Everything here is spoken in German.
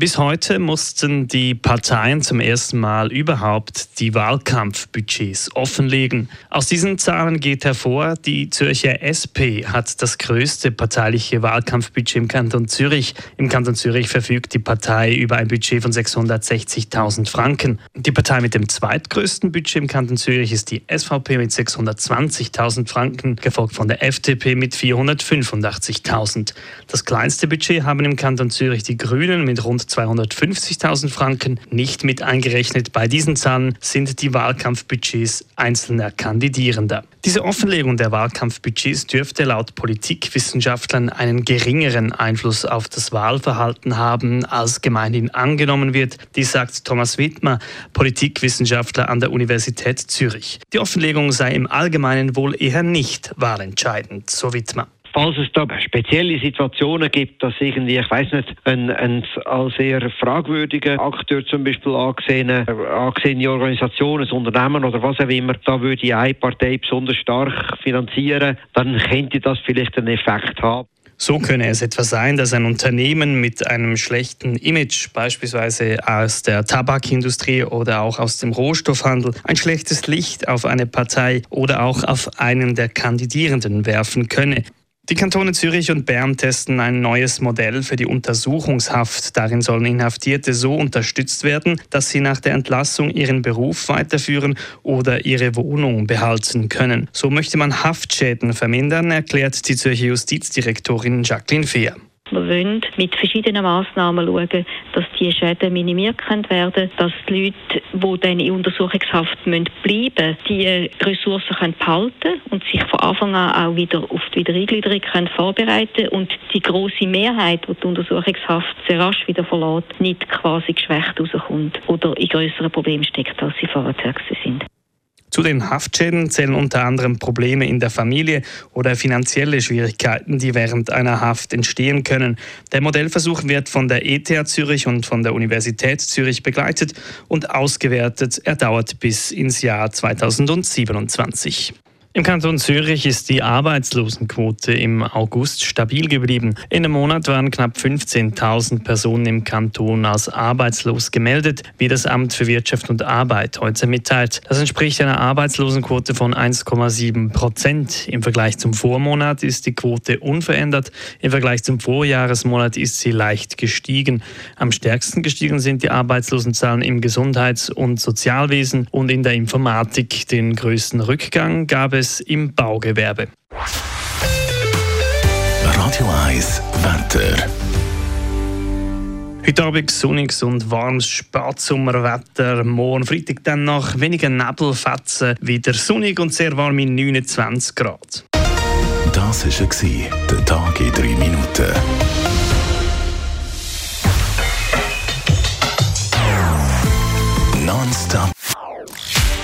Bis heute mussten die Parteien zum ersten Mal überhaupt die Wahlkampfbudgets offenlegen. Aus diesen Zahlen geht hervor, die Zürcher SP hat das größte parteiliche Wahlkampfbudget im Kanton Zürich. Im Kanton Zürich verfügt die Partei über ein Budget von 660.000 Franken. Die Partei mit dem zweitgrößten Budget im Kanton Zürich ist die SVP mit 620.000 Franken, gefolgt von der FDP mit 485.000. Das kleinste Budget haben im Kanton Zürich die Grünen mit rund 250.000 Franken nicht mit eingerechnet. Bei diesen Zahlen sind die Wahlkampfbudgets einzelner Kandidierender. Diese Offenlegung der Wahlkampfbudgets dürfte laut Politikwissenschaftlern einen geringeren Einfluss auf das Wahlverhalten haben, als gemeinhin angenommen wird. Dies sagt Thomas Wittmer, Politikwissenschaftler an der Universität Zürich. Die Offenlegung sei im Allgemeinen wohl eher nicht wahlentscheidend, so Wittmer falls es da spezielle Situationen gibt, dass irgendwie, ich weiß nicht, ein, ein als sehr fragwürdiger Akteur zum Beispiel angesehene, angesehene Organisation, ein Unternehmen oder was auch immer, da würde eine Partei besonders stark finanzieren, dann könnte das vielleicht einen Effekt haben. So könne es etwa sein, dass ein Unternehmen mit einem schlechten Image, beispielsweise aus der Tabakindustrie oder auch aus dem Rohstoffhandel, ein schlechtes Licht auf eine Partei oder auch auf einen der Kandidierenden werfen könne. Die Kantone Zürich und Bern testen ein neues Modell für die Untersuchungshaft. Darin sollen Inhaftierte so unterstützt werden, dass sie nach der Entlassung ihren Beruf weiterführen oder ihre Wohnung behalten können. So möchte man Haftschäden vermindern, erklärt die Zürcher Justizdirektorin Jacqueline Fehr. Wir wollen mit verschiedenen Massnahmen schauen, dass die Schäden minimiert können werden dass die Leute, die dann in Untersuchungshaft bleiben müssen, die Ressourcen können behalten und sich von Anfang an auch wieder auf die Wiedereingliederung können vorbereiten und die große Mehrheit, die die Untersuchungshaft sehr rasch wieder verlässt, nicht quasi geschwächt rauskommt oder in größeren Problemen steckt, als sie vorher sind. Zu den Haftschäden zählen unter anderem Probleme in der Familie oder finanzielle Schwierigkeiten, die während einer Haft entstehen können. Der Modellversuch wird von der ETH Zürich und von der Universität Zürich begleitet und ausgewertet. Er dauert bis ins Jahr 2027. Im Kanton Zürich ist die Arbeitslosenquote im August stabil geblieben. In dem Monat waren knapp 15.000 Personen im Kanton als arbeitslos gemeldet, wie das Amt für Wirtschaft und Arbeit heute mitteilt. Das entspricht einer Arbeitslosenquote von 1,7 Prozent. Im Vergleich zum Vormonat ist die Quote unverändert. Im Vergleich zum Vorjahresmonat ist sie leicht gestiegen. Am stärksten gestiegen sind die Arbeitslosenzahlen im Gesundheits- und Sozialwesen und in der Informatik. Den größten Rückgang gab es es im Baugewerbe. Radio 1 Wetter. Heute Abend sonniges und warmes Spätsommerwetter. Morgen Freitag dann nach wenigen Nebelfetzen wieder sonnig und sehr warm in 29 Grad. Das war der Tag in 3 Minuten.